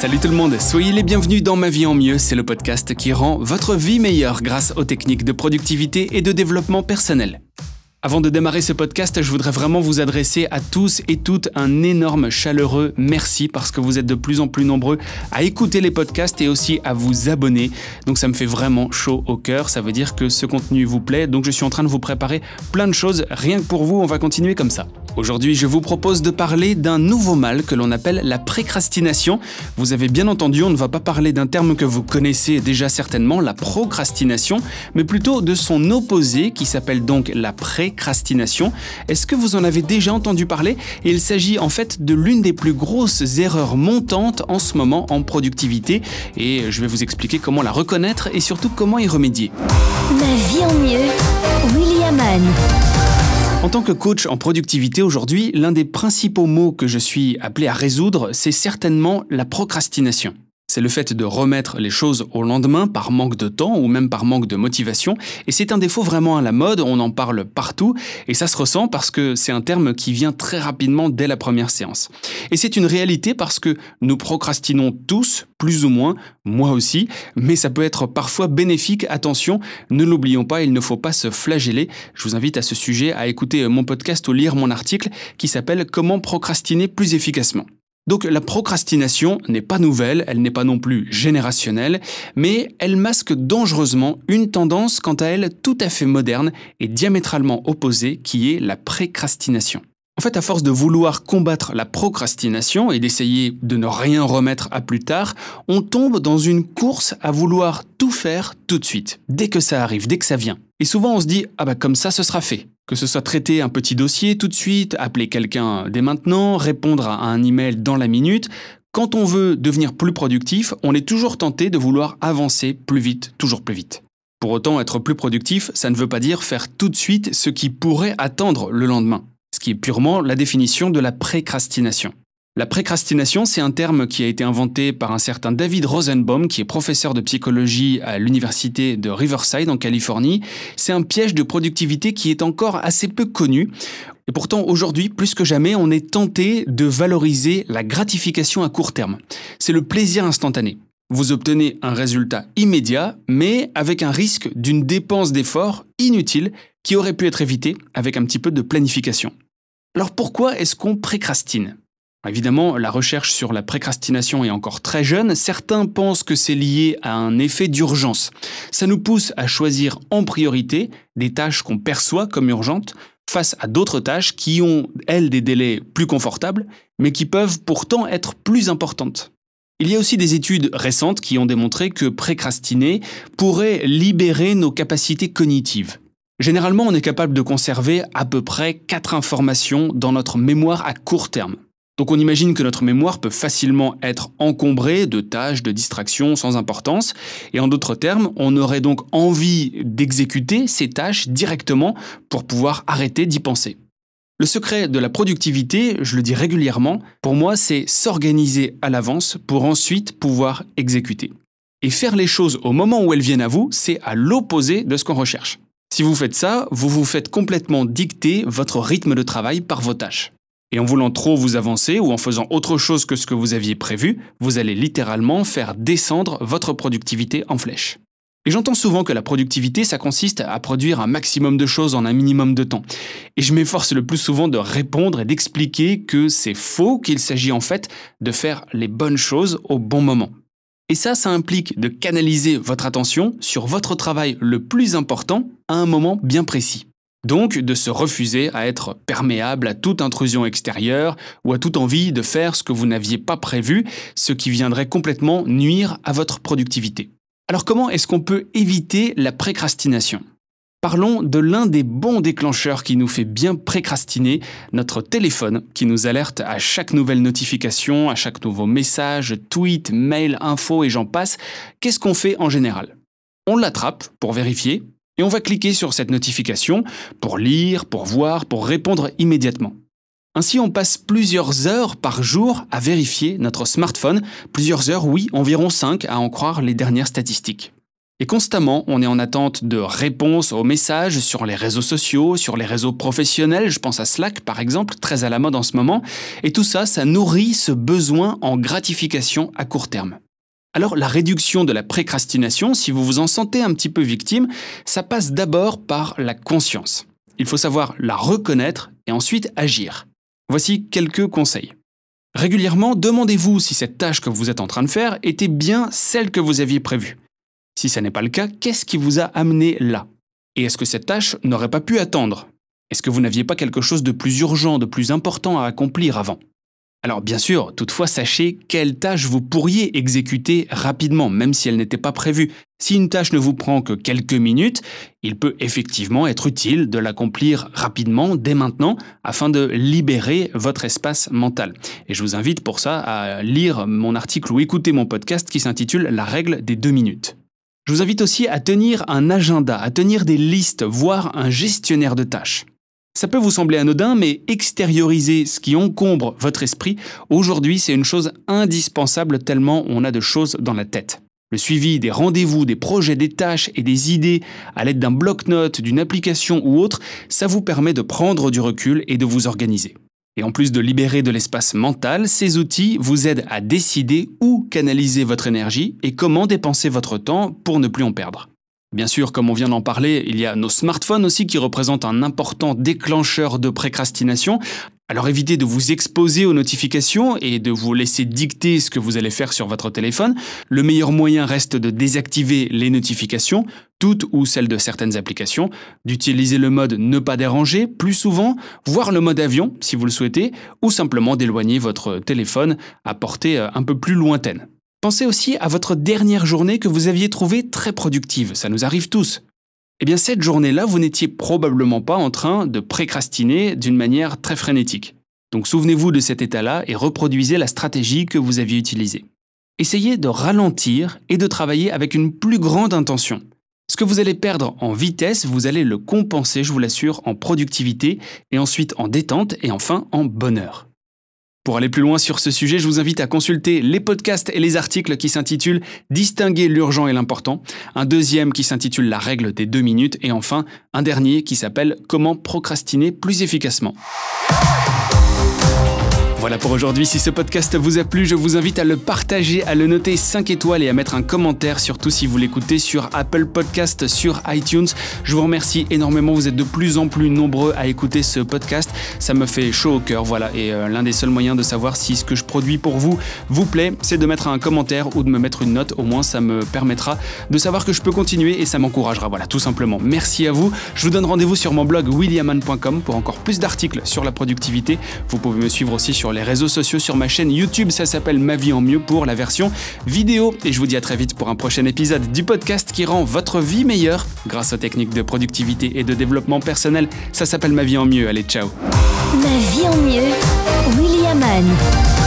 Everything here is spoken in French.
Salut tout le monde, soyez les bienvenus dans Ma vie en mieux, c'est le podcast qui rend votre vie meilleure grâce aux techniques de productivité et de développement personnel. Avant de démarrer ce podcast, je voudrais vraiment vous adresser à tous et toutes un énorme chaleureux merci parce que vous êtes de plus en plus nombreux à écouter les podcasts et aussi à vous abonner. Donc ça me fait vraiment chaud au cœur, ça veut dire que ce contenu vous plaît. Donc je suis en train de vous préparer plein de choses rien que pour vous, on va continuer comme ça. Aujourd'hui, je vous propose de parler d'un nouveau mal que l'on appelle la précrastination. Vous avez bien entendu, on ne va pas parler d'un terme que vous connaissez déjà certainement, la procrastination, mais plutôt de son opposé qui s'appelle donc la précrastination. Est-ce que vous en avez déjà entendu parler? Il s'agit en fait de l'une des plus grosses erreurs montantes en ce moment en productivité et je vais vous expliquer comment la reconnaître et surtout comment y remédier. Ma vie en mieux, William. En tant que coach en productivité aujourd'hui, l'un des principaux mots que je suis appelé à résoudre, c'est certainement la procrastination. C'est le fait de remettre les choses au lendemain par manque de temps ou même par manque de motivation. Et c'est un défaut vraiment à la mode, on en parle partout. Et ça se ressent parce que c'est un terme qui vient très rapidement dès la première séance. Et c'est une réalité parce que nous procrastinons tous, plus ou moins, moi aussi. Mais ça peut être parfois bénéfique. Attention, ne l'oublions pas, il ne faut pas se flageller. Je vous invite à ce sujet à écouter mon podcast ou lire mon article qui s'appelle Comment procrastiner plus efficacement. Donc la procrastination n'est pas nouvelle, elle n'est pas non plus générationnelle, mais elle masque dangereusement une tendance quant à elle tout à fait moderne et diamétralement opposée qui est la précrastination. En fait, à force de vouloir combattre la procrastination et d'essayer de ne rien remettre à plus tard, on tombe dans une course à vouloir tout faire tout de suite, dès que ça arrive, dès que ça vient. Et souvent on se dit, ah bah comme ça ce sera fait. Que ce soit traiter un petit dossier tout de suite, appeler quelqu'un dès maintenant, répondre à un email dans la minute, quand on veut devenir plus productif, on est toujours tenté de vouloir avancer plus vite, toujours plus vite. Pour autant, être plus productif, ça ne veut pas dire faire tout de suite ce qui pourrait attendre le lendemain, ce qui est purement la définition de la précrastination. La précrastination, c'est un terme qui a été inventé par un certain David Rosenbaum, qui est professeur de psychologie à l'université de Riverside en Californie. C'est un piège de productivité qui est encore assez peu connu. Et pourtant, aujourd'hui, plus que jamais, on est tenté de valoriser la gratification à court terme. C'est le plaisir instantané. Vous obtenez un résultat immédiat, mais avec un risque d'une dépense d'effort inutile qui aurait pu être évitée avec un petit peu de planification. Alors pourquoi est-ce qu'on précrastine? Évidemment, la recherche sur la précrastination est encore très jeune. Certains pensent que c'est lié à un effet d'urgence. Ça nous pousse à choisir en priorité des tâches qu'on perçoit comme urgentes face à d'autres tâches qui ont, elles, des délais plus confortables, mais qui peuvent pourtant être plus importantes. Il y a aussi des études récentes qui ont démontré que précrastiner pourrait libérer nos capacités cognitives. Généralement, on est capable de conserver à peu près 4 informations dans notre mémoire à court terme. Donc on imagine que notre mémoire peut facilement être encombrée de tâches, de distractions sans importance, et en d'autres termes, on aurait donc envie d'exécuter ces tâches directement pour pouvoir arrêter d'y penser. Le secret de la productivité, je le dis régulièrement, pour moi, c'est s'organiser à l'avance pour ensuite pouvoir exécuter. Et faire les choses au moment où elles viennent à vous, c'est à l'opposé de ce qu'on recherche. Si vous faites ça, vous vous faites complètement dicter votre rythme de travail par vos tâches. Et en voulant trop vous avancer ou en faisant autre chose que ce que vous aviez prévu, vous allez littéralement faire descendre votre productivité en flèche. Et j'entends souvent que la productivité, ça consiste à produire un maximum de choses en un minimum de temps. Et je m'efforce le plus souvent de répondre et d'expliquer que c'est faux, qu'il s'agit en fait de faire les bonnes choses au bon moment. Et ça, ça implique de canaliser votre attention sur votre travail le plus important à un moment bien précis. Donc de se refuser à être perméable à toute intrusion extérieure ou à toute envie de faire ce que vous n'aviez pas prévu, ce qui viendrait complètement nuire à votre productivité. Alors comment est-ce qu'on peut éviter la précrastination? Parlons de l'un des bons déclencheurs qui nous fait bien précrastiner, notre téléphone, qui nous alerte à chaque nouvelle notification, à chaque nouveau message, tweet, mail, info et j'en passe. Qu'est-ce qu'on fait en général? On l'attrape pour vérifier, et on va cliquer sur cette notification pour lire, pour voir, pour répondre immédiatement. Ainsi, on passe plusieurs heures par jour à vérifier notre smartphone, plusieurs heures, oui, environ 5 à en croire les dernières statistiques. Et constamment, on est en attente de réponses aux messages sur les réseaux sociaux, sur les réseaux professionnels, je pense à Slack par exemple, très à la mode en ce moment, et tout ça, ça nourrit ce besoin en gratification à court terme. Alors la réduction de la précrastination, si vous vous en sentez un petit peu victime, ça passe d'abord par la conscience. Il faut savoir la reconnaître et ensuite agir. Voici quelques conseils. Régulièrement, demandez-vous si cette tâche que vous êtes en train de faire était bien celle que vous aviez prévue. Si ce n'est pas le cas, qu'est-ce qui vous a amené là? Et est-ce que cette tâche n'aurait pas pu attendre? Est-ce que vous n'aviez pas quelque chose de plus urgent, de plus important à accomplir avant? Alors bien sûr, toutefois sachez quelle tâche vous pourriez exécuter rapidement, même si elle n'était pas prévue. Si une tâche ne vous prend que quelques minutes, il peut effectivement être utile de l'accomplir rapidement dès maintenant afin de libérer votre espace mental. Et je vous invite pour ça à lire mon article ou écouter mon podcast qui s'intitule La règle des deux minutes. Je vous invite aussi à tenir un agenda, à tenir des listes, voire un gestionnaire de tâches. Ça peut vous sembler anodin, mais extérioriser ce qui encombre votre esprit, aujourd'hui c'est une chose indispensable tellement on a de choses dans la tête. Le suivi des rendez-vous, des projets, des tâches et des idées à l'aide d'un bloc-notes, d'une application ou autre, ça vous permet de prendre du recul et de vous organiser. Et en plus de libérer de l'espace mental, ces outils vous aident à décider où canaliser votre énergie et comment dépenser votre temps pour ne plus en perdre. Bien sûr, comme on vient d'en parler, il y a nos smartphones aussi qui représentent un important déclencheur de précrastination. Alors évitez de vous exposer aux notifications et de vous laisser dicter ce que vous allez faire sur votre téléphone. Le meilleur moyen reste de désactiver les notifications, toutes ou celles de certaines applications, d'utiliser le mode ne pas déranger plus souvent, voire le mode avion si vous le souhaitez, ou simplement d'éloigner votre téléphone à portée euh, un peu plus lointaine. Pensez aussi à votre dernière journée que vous aviez trouvée très productive, ça nous arrive tous. Eh bien cette journée-là, vous n'étiez probablement pas en train de précrastiner d'une manière très frénétique. Donc souvenez-vous de cet état-là et reproduisez la stratégie que vous aviez utilisée. Essayez de ralentir et de travailler avec une plus grande intention. Ce que vous allez perdre en vitesse, vous allez le compenser, je vous l'assure, en productivité et ensuite en détente et enfin en bonheur. Pour aller plus loin sur ce sujet, je vous invite à consulter les podcasts et les articles qui s'intitulent Distinguer l'urgent et l'important, un deuxième qui s'intitule La règle des deux minutes et enfin un dernier qui s'appelle Comment procrastiner plus efficacement. Voilà pour aujourd'hui, si ce podcast vous a plu, je vous invite à le partager, à le noter 5 étoiles et à mettre un commentaire, surtout si vous l'écoutez sur Apple Podcast, sur iTunes. Je vous remercie énormément, vous êtes de plus en plus nombreux à écouter ce podcast, ça me fait chaud au cœur, voilà, et euh, l'un des seuls moyens de savoir si ce que je produis pour vous vous plaît, c'est de mettre un commentaire ou de me mettre une note, au moins ça me permettra de savoir que je peux continuer et ça m'encouragera, voilà, tout simplement. Merci à vous, je vous donne rendez-vous sur mon blog williaman.com pour encore plus d'articles sur la productivité, vous pouvez me suivre aussi sur les réseaux sociaux, sur ma chaîne YouTube. Ça s'appelle Ma vie en mieux pour la version vidéo. Et je vous dis à très vite pour un prochain épisode du podcast qui rend votre vie meilleure grâce aux techniques de productivité et de développement personnel. Ça s'appelle Ma vie en mieux. Allez, ciao. Ma vie en mieux, William Anne.